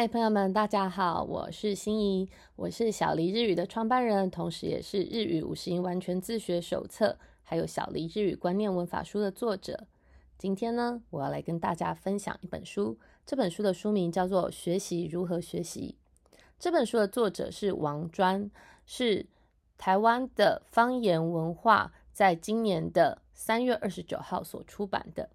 嗨，朋友们，大家好，我是心怡，我是小黎日语的创办人，同时也是日语五十音完全自学手册，还有小黎日语观念文法书的作者。今天呢，我要来跟大家分享一本书，这本书的书名叫做《学习如何学习》。这本书的作者是王专，是台湾的方言文化，在今年的三月二十九号所出版的。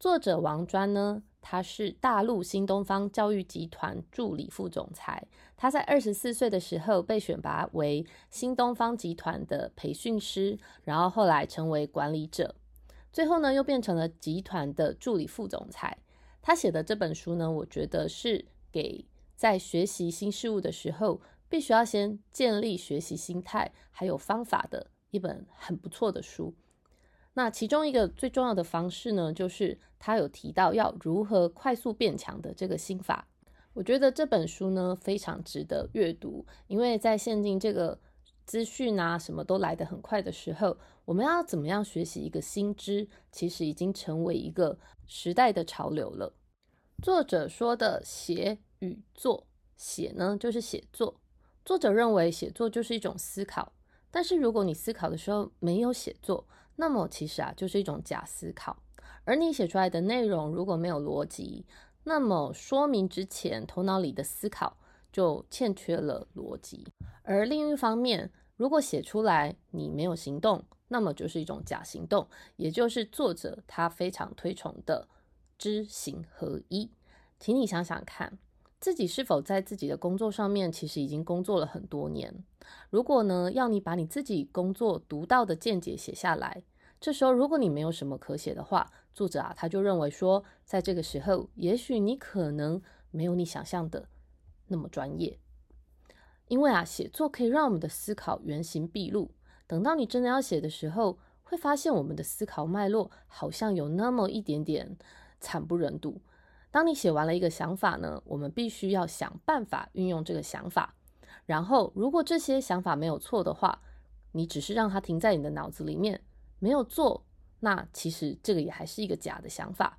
作者王专呢？他是大陆新东方教育集团助理副总裁。他在二十四岁的时候被选拔为新东方集团的培训师，然后后来成为管理者，最后呢又变成了集团的助理副总裁。他写的这本书呢，我觉得是给在学习新事物的时候，必须要先建立学习心态还有方法的一本很不错的书。那其中一个最重要的方式呢，就是他有提到要如何快速变强的这个心法。我觉得这本书呢非常值得阅读，因为在现今这个资讯啊什么都来得很快的时候，我们要怎么样学习一个新知，其实已经成为一个时代的潮流了。作者说的写与做，写呢就是写作。作者认为写作就是一种思考，但是如果你思考的时候没有写作，那么其实啊，就是一种假思考。而你写出来的内容如果没有逻辑，那么说明之前头脑里的思考就欠缺了逻辑。而另一方面，如果写出来你没有行动，那么就是一种假行动，也就是作者他非常推崇的知行合一。请你想想看。自己是否在自己的工作上面，其实已经工作了很多年。如果呢，要你把你自己工作独到的见解写下来，这时候如果你没有什么可写的话，作者啊他就认为说，在这个时候，也许你可能没有你想象的那么专业。因为啊，写作可以让我们的思考原形毕露。等到你真的要写的时候，会发现我们的思考脉络好像有那么一点点惨不忍睹。当你写完了一个想法呢，我们必须要想办法运用这个想法。然后，如果这些想法没有错的话，你只是让它停在你的脑子里面，没有做，那其实这个也还是一个假的想法。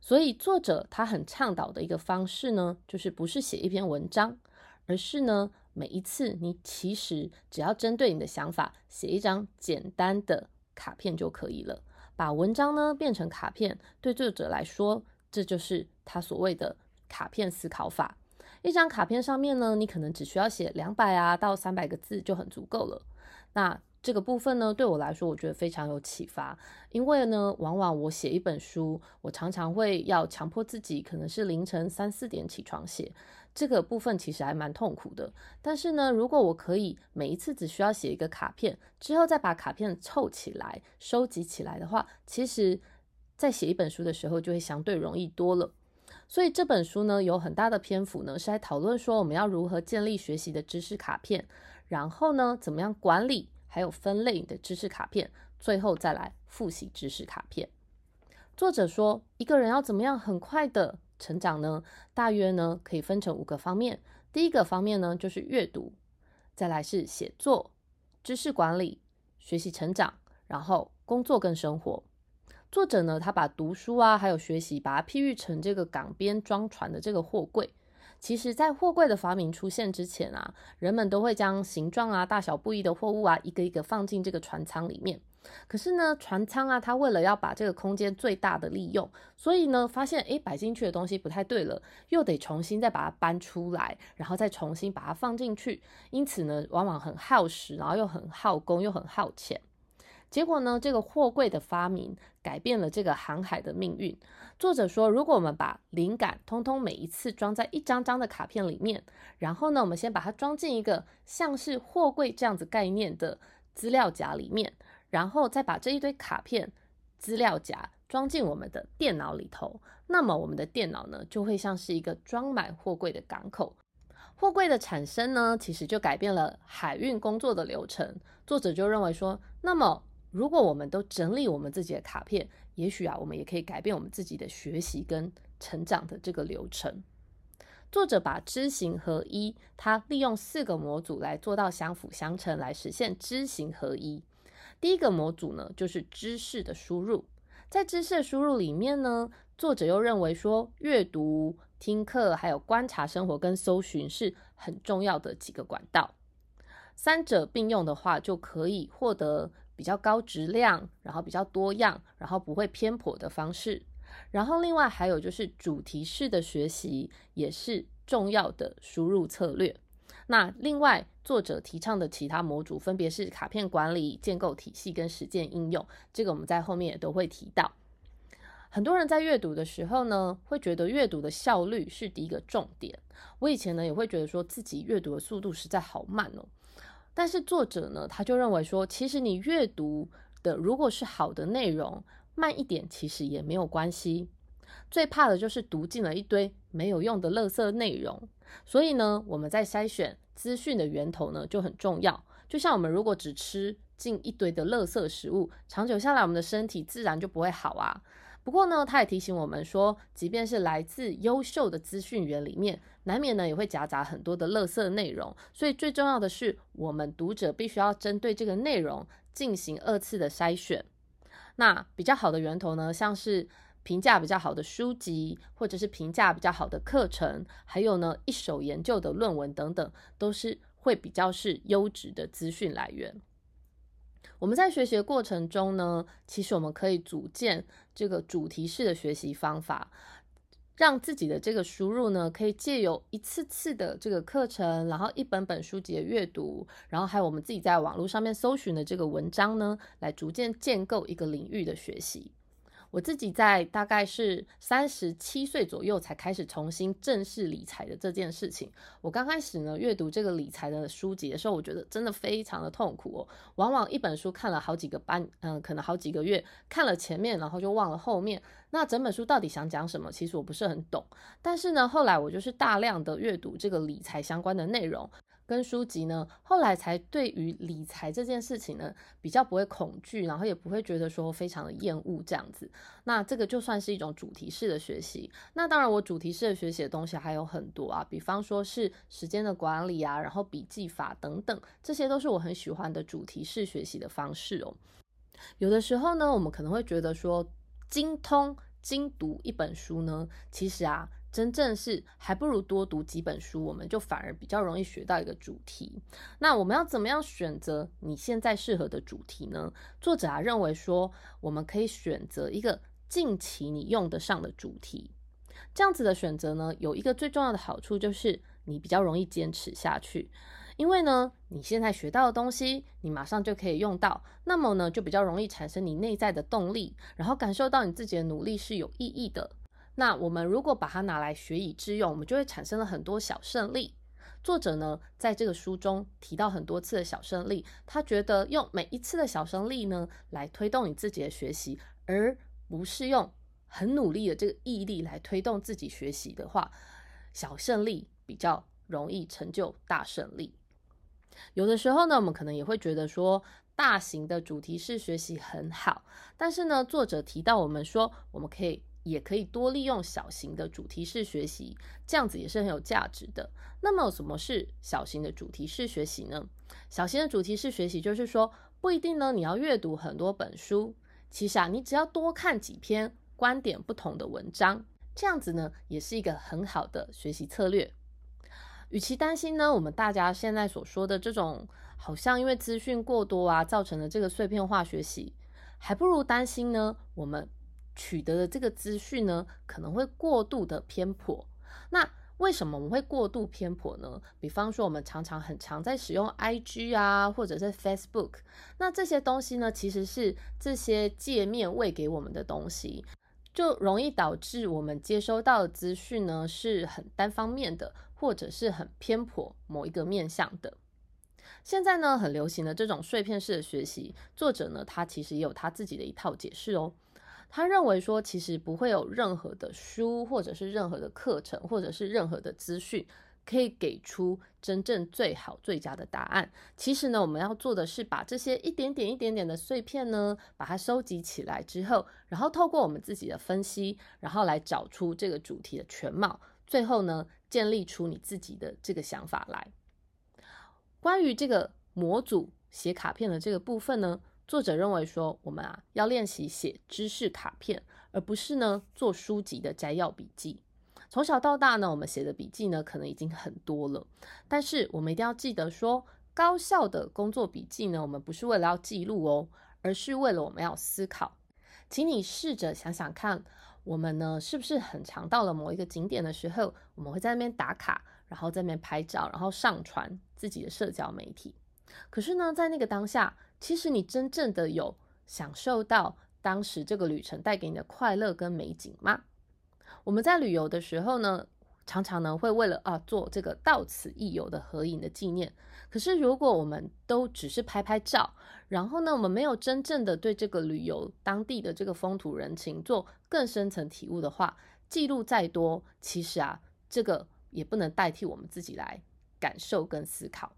所以，作者他很倡导的一个方式呢，就是不是写一篇文章，而是呢，每一次你其实只要针对你的想法写一张简单的卡片就可以了。把文章呢变成卡片，对作者来说。这就是他所谓的卡片思考法。一张卡片上面呢，你可能只需要写两百啊到三百个字就很足够了。那这个部分呢，对我来说，我觉得非常有启发。因为呢，往往我写一本书，我常常会要强迫自己，可能是凌晨三四点起床写。这个部分其实还蛮痛苦的。但是呢，如果我可以每一次只需要写一个卡片，之后再把卡片凑起来、收集起来的话，其实。在写一本书的时候，就会相对容易多了。所以这本书呢，有很大的篇幅呢，是在讨论说我们要如何建立学习的知识卡片，然后呢，怎么样管理，还有分类你的知识卡片，最后再来复习知识卡片。作者说，一个人要怎么样很快的成长呢？大约呢，可以分成五个方面。第一个方面呢，就是阅读，再来是写作、知识管理、学习成长，然后工作跟生活。作者呢，他把读书啊，还有学习，把它譬喻成这个港边装船的这个货柜。其实，在货柜的发明出现之前啊，人们都会将形状啊、大小不一的货物啊，一个一个放进这个船舱里面。可是呢，船舱啊，它为了要把这个空间最大的利用，所以呢，发现诶摆进去的东西不太对了，又得重新再把它搬出来，然后再重新把它放进去。因此呢，往往很耗时，然后又很耗工，又很耗钱。结果呢？这个货柜的发明改变了这个航海的命运。作者说，如果我们把灵感通通每一次装在一张张的卡片里面，然后呢，我们先把它装进一个像是货柜这样子概念的资料夹里面，然后再把这一堆卡片资料夹装进我们的电脑里头，那么我们的电脑呢，就会像是一个装满货柜的港口。货柜的产生呢，其实就改变了海运工作的流程。作者就认为说，那么。如果我们都整理我们自己的卡片，也许啊，我们也可以改变我们自己的学习跟成长的这个流程。作者把知行合一，他利用四个模组来做到相辅相成，来实现知行合一。第一个模组呢，就是知识的输入。在知识的输入里面呢，作者又认为说，阅读、听课，还有观察生活跟搜寻是很重要的几个管道。三者并用的话，就可以获得比较高质量，然后比较多样，然后不会偏颇的方式。然后另外还有就是主题式的学习也是重要的输入策略。那另外作者提倡的其他模组分别是卡片管理、建构体系跟实践应用，这个我们在后面也都会提到。很多人在阅读的时候呢，会觉得阅读的效率是第一个重点。我以前呢也会觉得说自己阅读的速度实在好慢哦。但是作者呢，他就认为说，其实你阅读的如果是好的内容，慢一点其实也没有关系。最怕的就是读进了一堆没有用的垃圾内容。所以呢，我们在筛选资讯的源头呢就很重要。就像我们如果只吃进一堆的垃圾食物，长久下来，我们的身体自然就不会好啊。不过呢，他也提醒我们说，即便是来自优秀的资讯源里面，难免呢也会夹杂很多的垃圾内容。所以最重要的是，我们读者必须要针对这个内容进行二次的筛选。那比较好的源头呢，像是评价比较好的书籍，或者是评价比较好的课程，还有呢一手研究的论文等等，都是会比较是优质的资讯来源。我们在学习的过程中呢，其实我们可以组建这个主题式的学习方法，让自己的这个输入呢，可以借由一次次的这个课程，然后一本本书籍的阅读，然后还有我们自己在网络上面搜寻的这个文章呢，来逐渐建构一个领域的学习。我自己在大概是三十七岁左右才开始重新正视理财的这件事情。我刚开始呢阅读这个理财的书籍的时候，我觉得真的非常的痛苦哦。往往一本书看了好几个班，嗯，可能好几个月，看了前面，然后就忘了后面。那整本书到底想讲什么？其实我不是很懂。但是呢，后来我就是大量的阅读这个理财相关的内容。跟书籍呢，后来才对于理财这件事情呢，比较不会恐惧，然后也不会觉得说非常的厌恶这样子。那这个就算是一种主题式的学习。那当然，我主题式的学习的东西还有很多啊，比方说是时间的管理啊，然后笔记法等等，这些都是我很喜欢的主题式学习的方式哦。有的时候呢，我们可能会觉得说精通精读一本书呢，其实啊。真正是还不如多读几本书，我们就反而比较容易学到一个主题。那我们要怎么样选择你现在适合的主题呢？作者啊认为说，我们可以选择一个近期你用得上的主题。这样子的选择呢，有一个最重要的好处就是你比较容易坚持下去，因为呢你现在学到的东西，你马上就可以用到，那么呢就比较容易产生你内在的动力，然后感受到你自己的努力是有意义的。那我们如果把它拿来学以致用，我们就会产生了很多小胜利。作者呢，在这个书中提到很多次的小胜利，他觉得用每一次的小胜利呢，来推动你自己的学习，而不是用很努力的这个毅力来推动自己学习的话，小胜利比较容易成就大胜利。有的时候呢，我们可能也会觉得说，大型的主题式学习很好，但是呢，作者提到我们说，我们可以。也可以多利用小型的主题式学习，这样子也是很有价值的。那么，什么是小型的主题式学习呢？小型的主题式学习就是说，不一定呢，你要阅读很多本书，其实啊，你只要多看几篇观点不同的文章，这样子呢，也是一个很好的学习策略。与其担心呢，我们大家现在所说的这种，好像因为资讯过多啊，造成的这个碎片化学习，还不如担心呢，我们。取得的这个资讯呢，可能会过度的偏颇。那为什么我们会过度偏颇呢？比方说，我们常常很常在使用 IG 啊，或者是 Facebook，那这些东西呢，其实是这些界面喂给我们的东西，就容易导致我们接收到的资讯呢是很单方面的，或者是很偏颇某一个面向的。现在呢，很流行的这种碎片式的学习，作者呢，他其实也有他自己的一套解释哦。他认为说，其实不会有任何的书，或者是任何的课程，或者是任何的资讯，可以给出真正最好最佳的答案。其实呢，我们要做的是把这些一点点、一点点的碎片呢，把它收集起来之后，然后透过我们自己的分析，然后来找出这个主题的全貌，最后呢，建立出你自己的这个想法来。关于这个模组写卡片的这个部分呢？作者认为说，我们啊要练习写知识卡片，而不是呢做书籍的摘要笔记。从小到大呢，我们写的笔记呢，可能已经很多了，但是我们一定要记得说，高效的工作笔记呢，我们不是为了要记录哦，而是为了我们要思考。请你试着想想看，我们呢是不是很常到了某一个景点的时候，我们会在那边打卡，然后在那边拍照，然后上传自己的社交媒体。可是呢，在那个当下，其实你真正的有享受到当时这个旅程带给你的快乐跟美景吗？我们在旅游的时候呢，常常呢会为了啊做这个到此一游的合影的纪念。可是如果我们都只是拍拍照，然后呢，我们没有真正的对这个旅游当地的这个风土人情做更深层体悟的话，记录再多，其实啊，这个也不能代替我们自己来感受跟思考。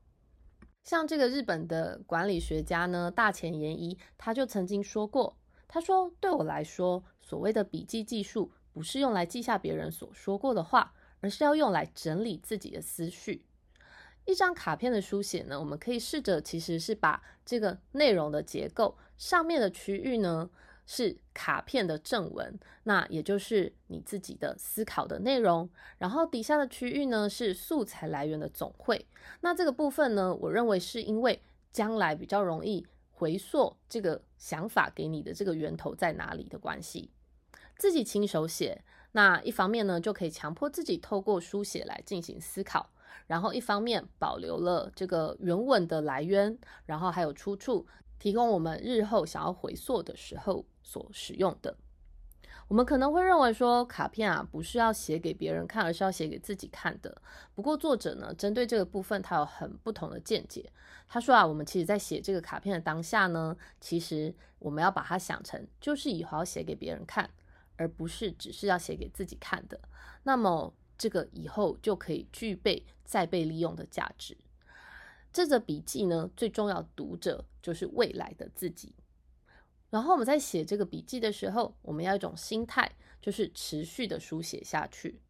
像这个日本的管理学家呢，大前研一，他就曾经说过，他说：“对我来说，所谓的笔记技术，不是用来记下别人所说过的话，而是要用来整理自己的思绪。”一张卡片的书写呢，我们可以试着，其实是把这个内容的结构上面的区域呢是卡片的正文，那也就是你自己的思考的内容，然后底下的区域呢是素材来源的总汇。那这个部分呢，我认为是因为将来比较容易回溯这个想法给你的这个源头在哪里的关系。自己亲手写，那一方面呢就可以强迫自己透过书写来进行思考。然后一方面保留了这个原文的来源，然后还有出处，提供我们日后想要回溯的时候所使用的。我们可能会认为说卡片啊不是要写给别人看，而是要写给自己看的。不过作者呢，针对这个部分，他有很不同的见解。他说啊，我们其实在写这个卡片的当下呢，其实我们要把它想成就是以后要写给别人看，而不是只是要写给自己看的。那么。这个以后就可以具备再被利用的价值。这则笔记呢，最重要读者就是未来的自己。然后我们在写这个笔记的时候，我们要一种心态，就是持续的书写下去，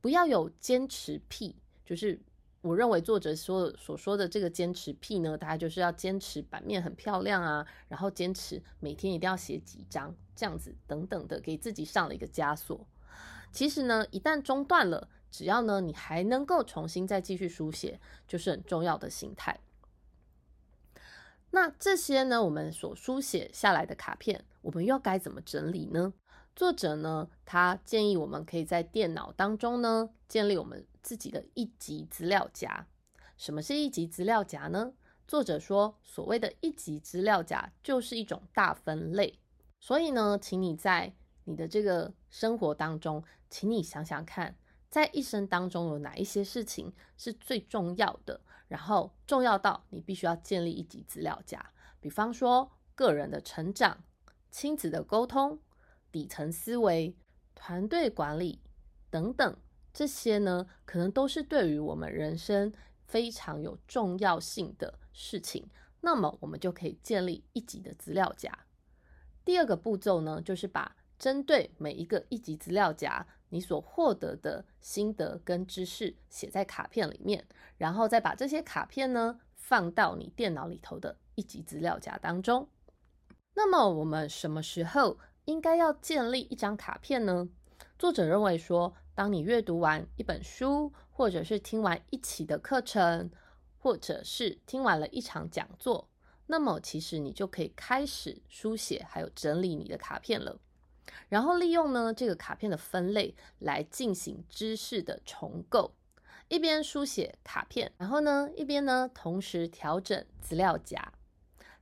不要有坚持癖。就是我认为作者说所说的这个坚持癖呢，大家就是要坚持版面很漂亮啊，然后坚持每天一定要写几张这样子等等的，给自己上了一个枷锁。其实呢，一旦中断了，只要呢你还能够重新再继续书写，就是很重要的心态。那这些呢，我们所书写下来的卡片，我们又该怎么整理呢？作者呢，他建议我们可以在电脑当中呢建立我们自己的一级资料夹。什么是一级资料夹呢？作者说，所谓的一级资料夹就是一种大分类。所以呢，请你在你的这个生活当中，请你想想看，在一生当中有哪一些事情是最重要的，然后重要到你必须要建立一级资料夹。比方说，个人的成长、亲子的沟通、底层思维、团队管理等等，这些呢，可能都是对于我们人生非常有重要性的事情。那么，我们就可以建立一级的资料夹。第二个步骤呢，就是把针对每一个一级资料夹，你所获得的心得跟知识写在卡片里面，然后再把这些卡片呢放到你电脑里头的一级资料夹当中。那么我们什么时候应该要建立一张卡片呢？作者认为说，当你阅读完一本书，或者是听完一期的课程，或者是听完了一场讲座，那么其实你就可以开始书写还有整理你的卡片了。然后利用呢这个卡片的分类来进行知识的重构，一边书写卡片，然后呢一边呢同时调整资料夹，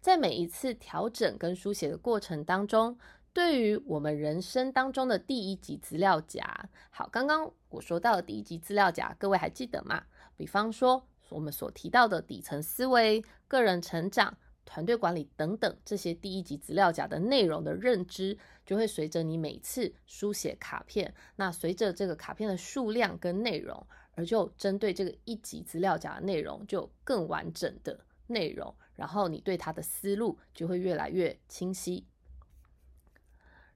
在每一次调整跟书写的过程当中，对于我们人生当中的第一级资料夹，好，刚刚我说到的第一级资料夹，各位还记得吗？比方说我们所提到的底层思维、个人成长。团队管理等等这些第一级资料夹的内容的认知，就会随着你每次书写卡片，那随着这个卡片的数量跟内容，而就针对这个一级资料夹的内容就更完整的内容，然后你对它的思路就会越来越清晰。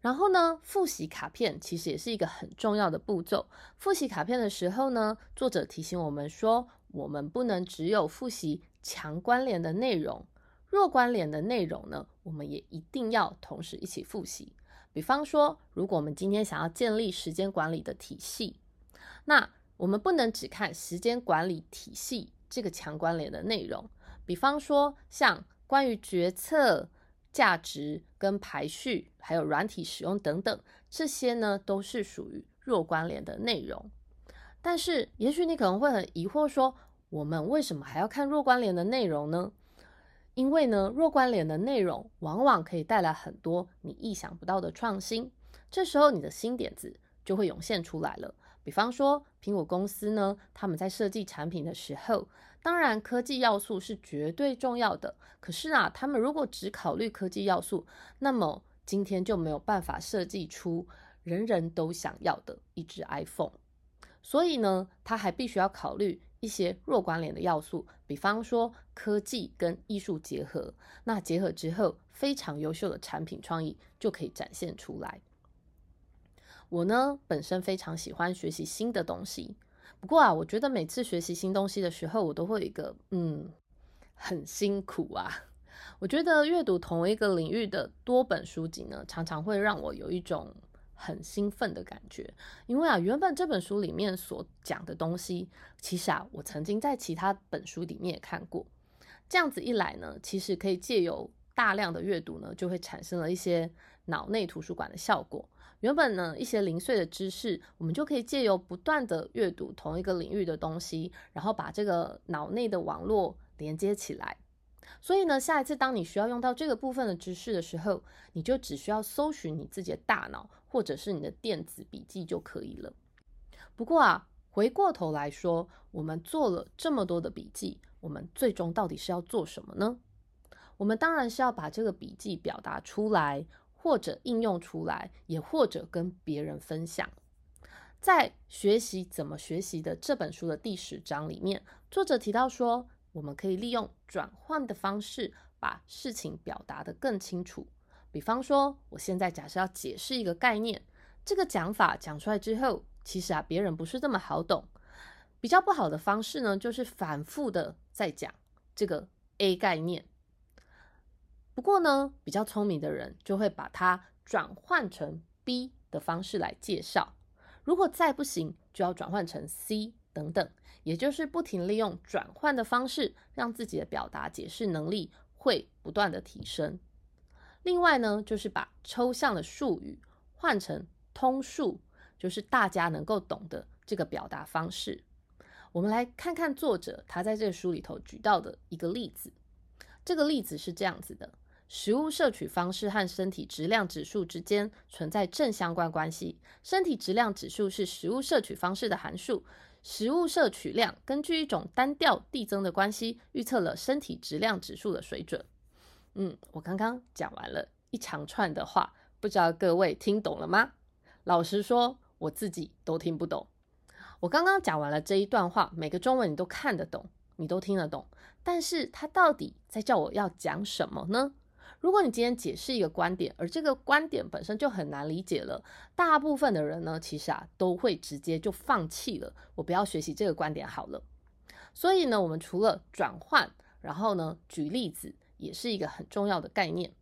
然后呢，复习卡片其实也是一个很重要的步骤。复习卡片的时候呢，作者提醒我们说，我们不能只有复习强关联的内容。弱关联的内容呢，我们也一定要同时一起复习。比方说，如果我们今天想要建立时间管理的体系，那我们不能只看时间管理体系这个强关联的内容，比方说像关于决策、价值跟排序，还有软体使用等等，这些呢都是属于弱关联的内容。但是，也许你可能会很疑惑，说我们为什么还要看弱关联的内容呢？因为呢，弱关联的内容往往可以带来很多你意想不到的创新，这时候你的新点子就会涌现出来了。比方说，苹果公司呢，他们在设计产品的时候，当然科技要素是绝对重要的。可是啊，他们如果只考虑科技要素，那么今天就没有办法设计出人人都想要的一只 iPhone。所以呢，他还必须要考虑一些弱关联的要素，比方说科技跟艺术结合。那结合之后，非常优秀的产品创意就可以展现出来。我呢，本身非常喜欢学习新的东西。不过啊，我觉得每次学习新东西的时候，我都会有一个嗯，很辛苦啊。我觉得阅读同一个领域的多本书籍呢，常常会让我有一种很兴奋的感觉。因为啊，原本这本书里面所讲的东西，其实啊，我曾经在其他本书里面也看过。这样子一来呢，其实可以借由大量的阅读呢，就会产生了一些脑内图书馆的效果。原本呢，一些零碎的知识，我们就可以借由不断的阅读同一个领域的东西，然后把这个脑内的网络连接起来。所以呢，下一次当你需要用到这个部分的知识的时候，你就只需要搜寻你自己的大脑或者是你的电子笔记就可以了。不过啊，回过头来说，我们做了这么多的笔记，我们最终到底是要做什么呢？我们当然是要把这个笔记表达出来。或者应用出来，也或者跟别人分享。在学习怎么学习的这本书的第十章里面，作者提到说，我们可以利用转换的方式，把事情表达的更清楚。比方说，我现在假设要解释一个概念，这个讲法讲出来之后，其实啊，别人不是这么好懂。比较不好的方式呢，就是反复的在讲这个 A 概念。不过呢，比较聪明的人就会把它转换成 B 的方式来介绍。如果再不行，就要转换成 C 等等，也就是不停利用转换的方式，让自己的表达解释能力会不断的提升。另外呢，就是把抽象的术语换成通术，就是大家能够懂的这个表达方式。我们来看看作者他在这个书里头举到的一个例子。这个例子是这样子的。食物摄取方式和身体质量指数之间存在正相关关系。身体质量指数是食物摄取方式的函数，食物摄取量根据一种单调递增的关系预测了身体质量指数的水准。嗯，我刚刚讲完了一长串的话，不知道各位听懂了吗？老实说，我自己都听不懂。我刚刚讲完了这一段话，每个中文你都看得懂，你都听得懂，但是他到底在叫我要讲什么呢？如果你今天解释一个观点，而这个观点本身就很难理解了，大部分的人呢，其实啊都会直接就放弃了，我不要学习这个观点好了。所以呢，我们除了转换，然后呢举例子，也是一个很重要的概念。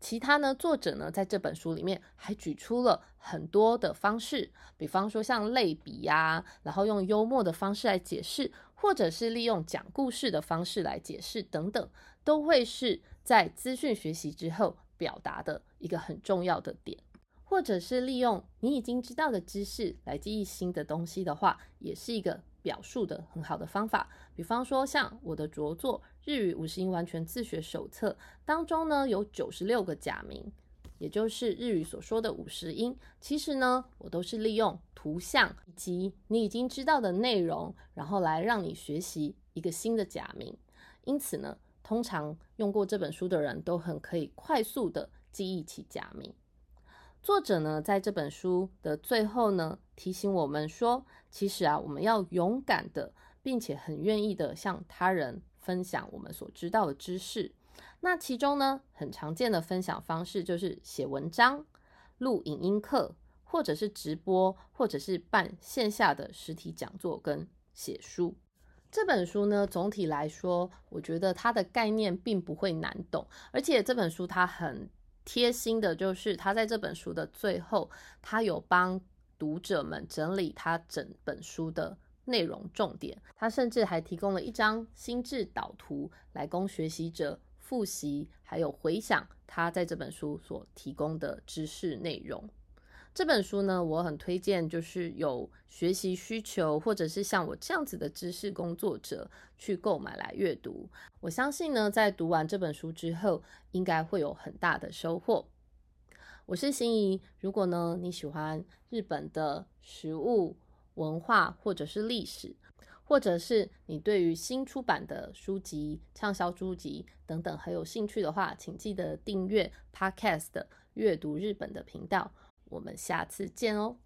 其他呢，作者呢在这本书里面还举出了很多的方式，比方说像类比呀，然后用幽默的方式来解释，或者是利用讲故事的方式来解释等等，都会是。在资讯学习之后，表达的一个很重要的点，或者是利用你已经知道的知识来记忆新的东西的话，也是一个表述的很好的方法。比方说，像我的着作《日语五十音完全自学手册》当中呢，有九十六个假名，也就是日语所说的五十音。其实呢，我都是利用图像以及你已经知道的内容，然后来让你学习一个新的假名。因此呢。通常用过这本书的人都很可以快速的记忆起假名。作者呢，在这本书的最后呢，提醒我们说，其实啊，我们要勇敢的，并且很愿意的向他人分享我们所知道的知识。那其中呢，很常见的分享方式就是写文章、录影音课，或者是直播，或者是办线下的实体讲座跟写书。这本书呢，总体来说，我觉得它的概念并不会难懂，而且这本书它很贴心的，就是它在这本书的最后，它有帮读者们整理它整本书的内容重点。它甚至还提供了一张心智导图，来供学习者复习，还有回想他在这本书所提供的知识内容。这本书呢，我很推荐，就是有学习需求，或者是像我这样子的知识工作者去购买来阅读。我相信呢，在读完这本书之后，应该会有很大的收获。我是心怡，如果呢你喜欢日本的食物文化，或者是历史，或者是你对于新出版的书籍、畅销书籍等等很有兴趣的话，请记得订阅 Podcast 阅读日本的频道。我们下次见哦。